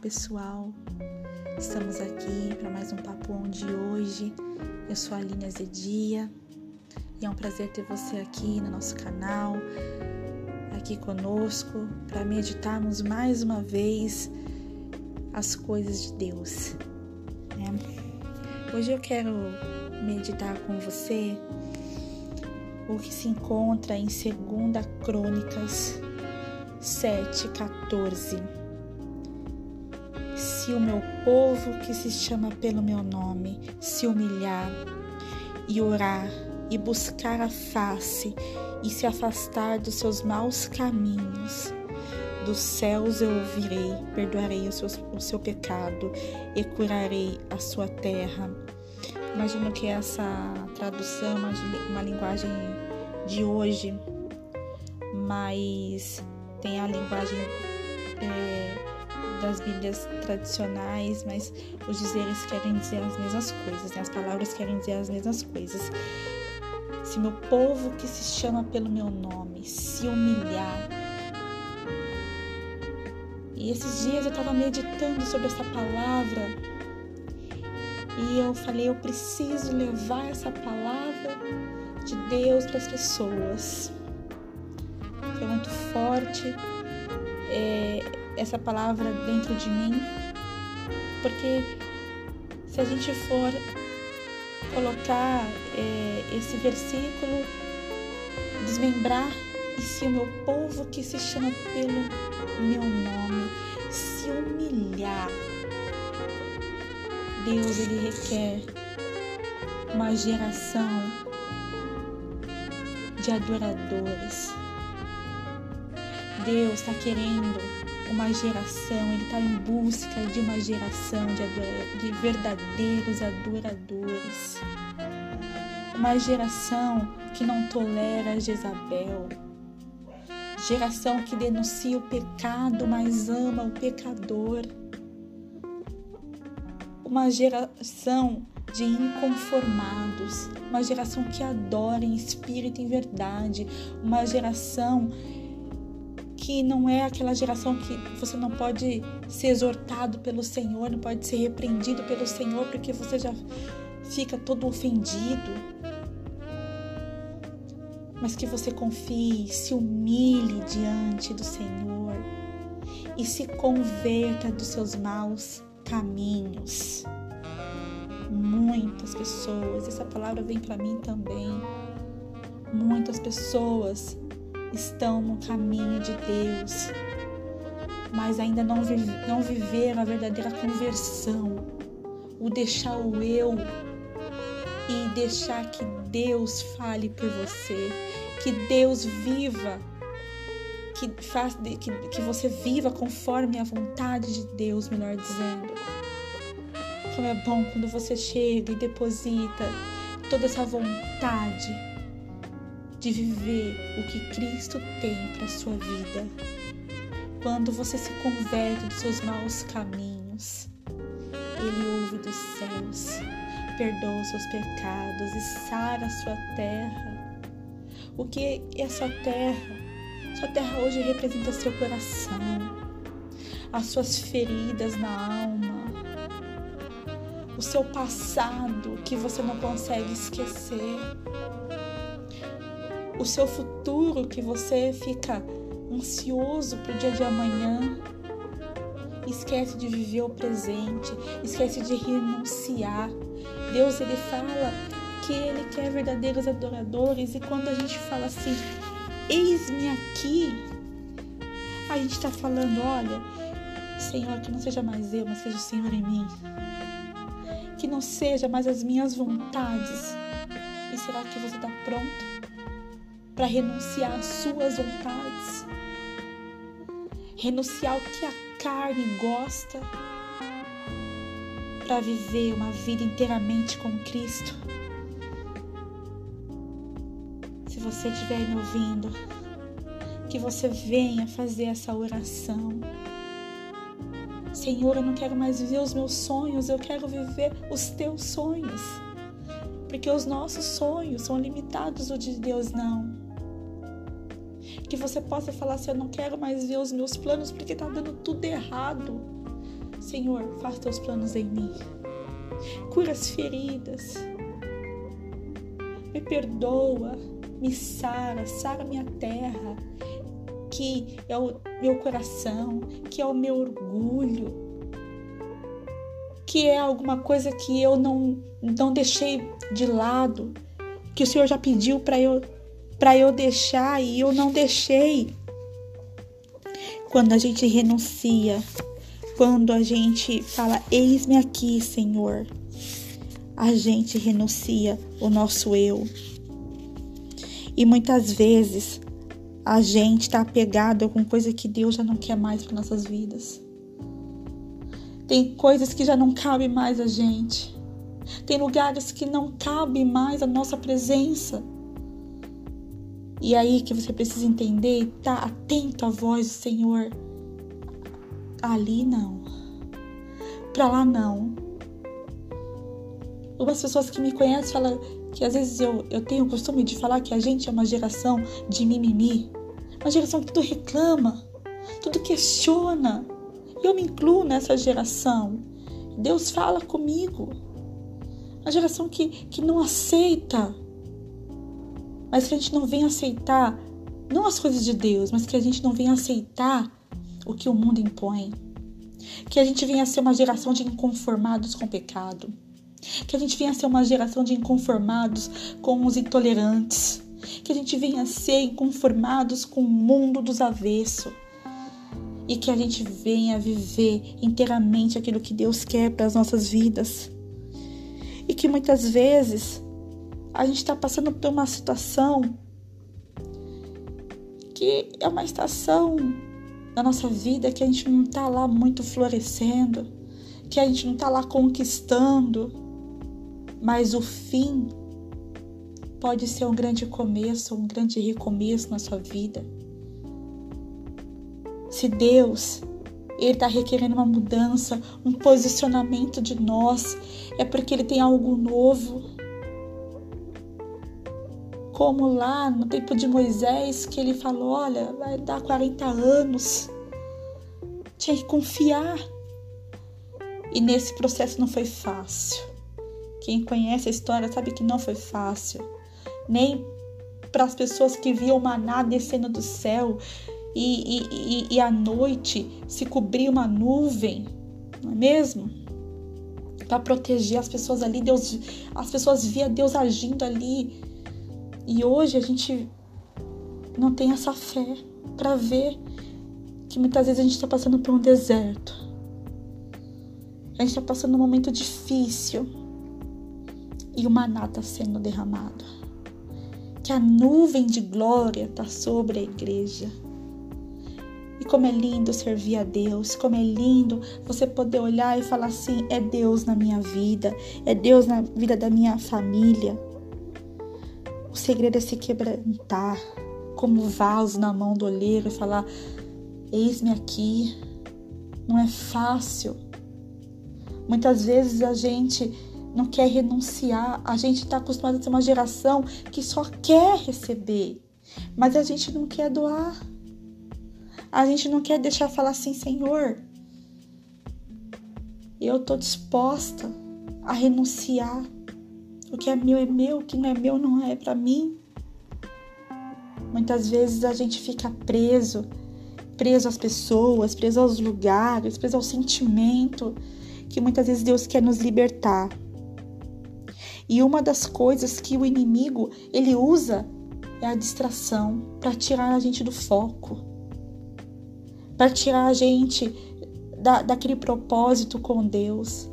pessoal, estamos aqui para mais um Papo On de hoje. Eu sou a Aline Azedia e é um prazer ter você aqui no nosso canal, aqui conosco, para meditarmos mais uma vez as coisas de Deus. Né? Hoje eu quero meditar com você o que se encontra em 2 Crônicas 7,14 se o meu povo que se chama pelo meu nome se humilhar e orar e buscar a face e se afastar dos seus maus caminhos, dos céus eu ouvirei, perdoarei o seu, o seu pecado e curarei a sua terra. Imagino que essa tradução é uma linguagem de hoje, mas tem a linguagem é, das Bíblias tradicionais, mas os dizeres querem dizer as mesmas coisas, né? as palavras querem dizer as mesmas coisas. Se meu povo que se chama pelo meu nome se humilhar. E esses dias eu estava meditando sobre essa palavra e eu falei: eu preciso levar essa palavra de Deus para as pessoas. Foi muito forte. É, essa palavra dentro de mim, porque se a gente for colocar é, esse versículo, desmembrar, e se o meu povo que se chama pelo meu nome se humilhar, Deus ele requer uma geração de adoradores. Deus está querendo uma geração, ele está em busca de uma geração de, de verdadeiros adoradores. Uma geração que não tolera Jezabel. Geração que denuncia o pecado, mas ama o pecador. Uma geração de inconformados, uma geração que adora em espírito e em verdade, uma geração que não é aquela geração que você não pode ser exortado pelo Senhor, não pode ser repreendido pelo Senhor porque você já fica todo ofendido. Mas que você confie, se humilhe diante do Senhor e se converta dos seus maus caminhos. Muitas pessoas, essa palavra vem para mim também. Muitas pessoas estão no caminho de Deus, mas ainda não, não viveram a verdadeira conversão, o deixar o eu e deixar que Deus fale por você, que Deus viva, que, faz, que, que você viva conforme a vontade de Deus, melhor dizendo. Como é bom quando você chega e deposita toda essa vontade de viver o que Cristo tem para sua vida. Quando você se converte dos seus maus caminhos, Ele ouve dos céus, perdoa os seus pecados e sara a sua terra. O que é a sua terra? Sua terra hoje representa seu coração, as suas feridas na alma, o seu passado que você não consegue esquecer o seu futuro que você fica ansioso para o dia de amanhã. Esquece de viver o presente, esquece de renunciar. Deus ele fala que ele quer verdadeiros adoradores e quando a gente fala assim, eis-me aqui, a gente está falando, olha, Senhor, que não seja mais eu, mas seja o Senhor em mim. Que não seja mais as minhas vontades. E será que você está pronto? Para renunciar às suas vontades, renunciar ao que a carne gosta, para viver uma vida inteiramente com Cristo. Se você estiver me ouvindo, que você venha fazer essa oração. Senhor, eu não quero mais viver os meus sonhos, eu quero viver os teus sonhos. Porque os nossos sonhos são limitados, o de Deus não que você possa falar assim: Eu não quero mais ver os meus planos porque tá dando tudo errado. Senhor, faz teus planos em mim. Cura as feridas. Me perdoa, me sara, sara minha terra, que é o meu coração, que é o meu orgulho, que é alguma coisa que eu não, não deixei de lado, que o Senhor já pediu para eu para eu deixar e eu não deixei. Quando a gente renuncia, quando a gente fala, eis-me aqui, Senhor, a gente renuncia o nosso eu. E muitas vezes a gente está apegado com coisa que Deus já não quer mais para nossas vidas. Tem coisas que já não cabem mais a gente. Tem lugares que não cabe mais a nossa presença. E aí que você precisa entender e tá atento à voz do Senhor. Ali não. Pra lá não. Algumas pessoas que me conhecem falam que às vezes eu, eu tenho o costume de falar que a gente é uma geração de mimimi. Uma geração que tudo reclama, tudo questiona. Eu me incluo nessa geração. Deus fala comigo. Uma geração que, que não aceita mas que a gente não venha aceitar não as coisas de Deus, mas que a gente não venha aceitar o que o mundo impõe. Que a gente venha ser uma geração de inconformados com o pecado. Que a gente venha ser uma geração de inconformados com os intolerantes. Que a gente venha ser inconformados com o mundo dos avessos. E que a gente venha viver inteiramente aquilo que Deus quer para as nossas vidas. E que muitas vezes a gente está passando por uma situação que é uma estação da nossa vida que a gente não está lá muito florescendo, que a gente não está lá conquistando, mas o fim pode ser um grande começo, um grande recomeço na sua vida. Se Deus ele está requerendo uma mudança, um posicionamento de nós, é porque Ele tem algo novo como lá no tempo de Moisés, que ele falou: Olha, vai dar 40 anos. Tinha que confiar. E nesse processo não foi fácil. Quem conhece a história sabe que não foi fácil. Nem para as pessoas que viam maná descendo do céu e, e, e, e à noite se cobria uma nuvem, não é mesmo? Para proteger as pessoas ali, Deus, as pessoas via Deus agindo ali e hoje a gente não tem essa fé para ver que muitas vezes a gente está passando por um deserto. A gente está passando um momento difícil e o maná está sendo derramado. Que a nuvem de glória está sobre a igreja. E como é lindo servir a Deus, como é lindo você poder olhar e falar assim: é Deus na minha vida, é Deus na vida da minha família. Segredo é se quebrantar como vaso na mão do olheiro e falar: Eis-me aqui. Não é fácil. Muitas vezes a gente não quer renunciar, a gente está acostumado a ser uma geração que só quer receber, mas a gente não quer doar. A gente não quer deixar falar assim, Senhor, eu estou disposta a renunciar o que é meu é meu, o que não é meu não é para mim. Muitas vezes a gente fica preso, preso às pessoas, preso aos lugares, preso ao sentimento, que muitas vezes Deus quer nos libertar. E uma das coisas que o inimigo ele usa é a distração para tirar a gente do foco, para tirar a gente da, daquele propósito com Deus.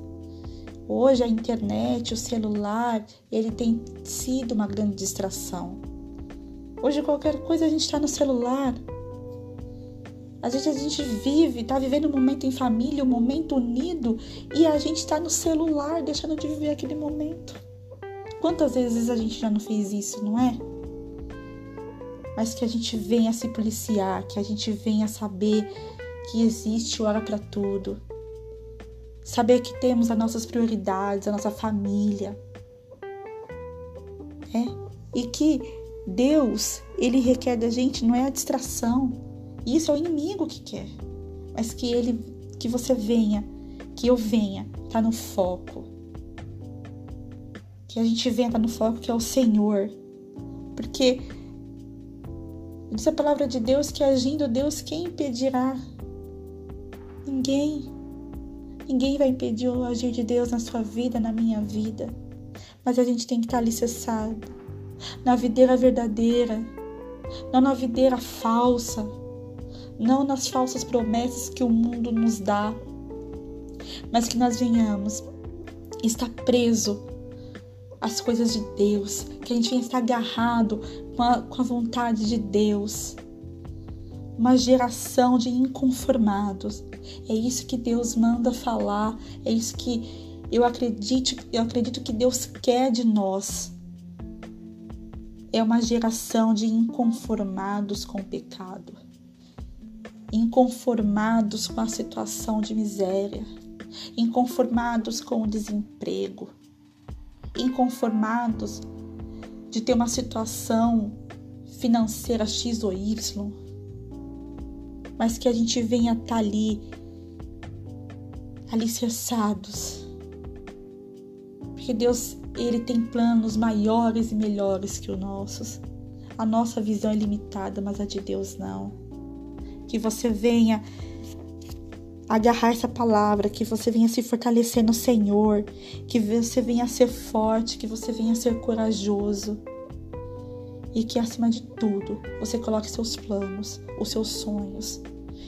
Hoje a internet, o celular, ele tem sido uma grande distração. Hoje qualquer coisa a gente está no celular. Às vezes a gente vive, está vivendo um momento em família, um momento unido, e a gente está no celular, deixando de viver aquele momento. Quantas vezes a gente já não fez isso, não é? Mas que a gente venha se policiar, que a gente venha saber que existe hora para tudo, saber que temos as nossas prioridades, a nossa família. É? E que Deus, ele requer da gente não é a distração. Isso é o inimigo que quer. Mas que ele que você venha que eu venha tá no foco. Que a gente venha tá no foco que é o Senhor. Porque diz a palavra de Deus que agindo Deus, quem impedirá? Ninguém. Ninguém vai impedir o agir de Deus na sua vida, na minha vida. Mas a gente tem que estar alicerçado na videira verdadeira, não na videira falsa, não nas falsas promessas que o mundo nos dá, mas que nós venhamos estar preso às coisas de Deus, que a gente venha estar agarrado com a, com a vontade de Deus. Uma geração de inconformados. É isso que Deus manda falar, é isso que eu acredito, eu acredito que Deus quer de nós. É uma geração de inconformados com o pecado, inconformados com a situação de miséria, inconformados com o desemprego, inconformados de ter uma situação financeira X ou Y, mas que a gente venha estar tá ali alicerçados. Porque Deus ele tem planos maiores e melhores que os nossos. A nossa visão é limitada, mas a de Deus não. Que você venha agarrar essa palavra, que você venha se fortalecer no Senhor, que você venha ser forte, que você venha ser corajoso. E que acima de tudo, você coloque seus planos, os seus sonhos.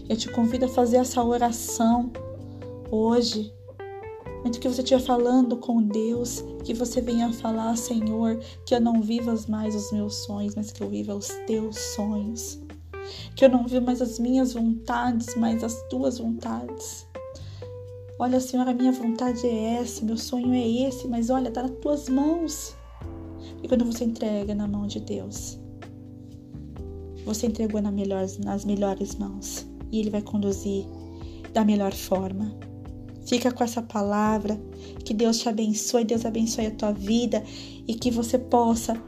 Eu te convido a fazer essa oração hoje Antes que você estiver falando com Deus, que você venha falar, Senhor, que eu não viva mais os meus sonhos, mas que eu viva os teus sonhos. Que eu não viva mais as minhas vontades, mas as tuas vontades. Olha, Senhor, a minha vontade é essa, meu sonho é esse, mas olha, está nas tuas mãos. E quando você entrega na mão de Deus, você entregou na melhor, nas melhores mãos. E Ele vai conduzir da melhor forma. Fica com essa palavra. Que Deus te abençoe, Deus abençoe a tua vida e que você possa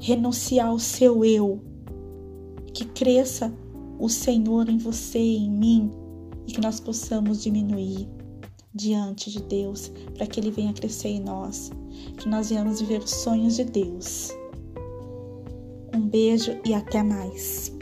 renunciar ao seu eu. Que cresça o Senhor em você e em mim e que nós possamos diminuir diante de Deus para que Ele venha crescer em nós. Que nós venhamos viver os sonhos de Deus. Um beijo e até mais.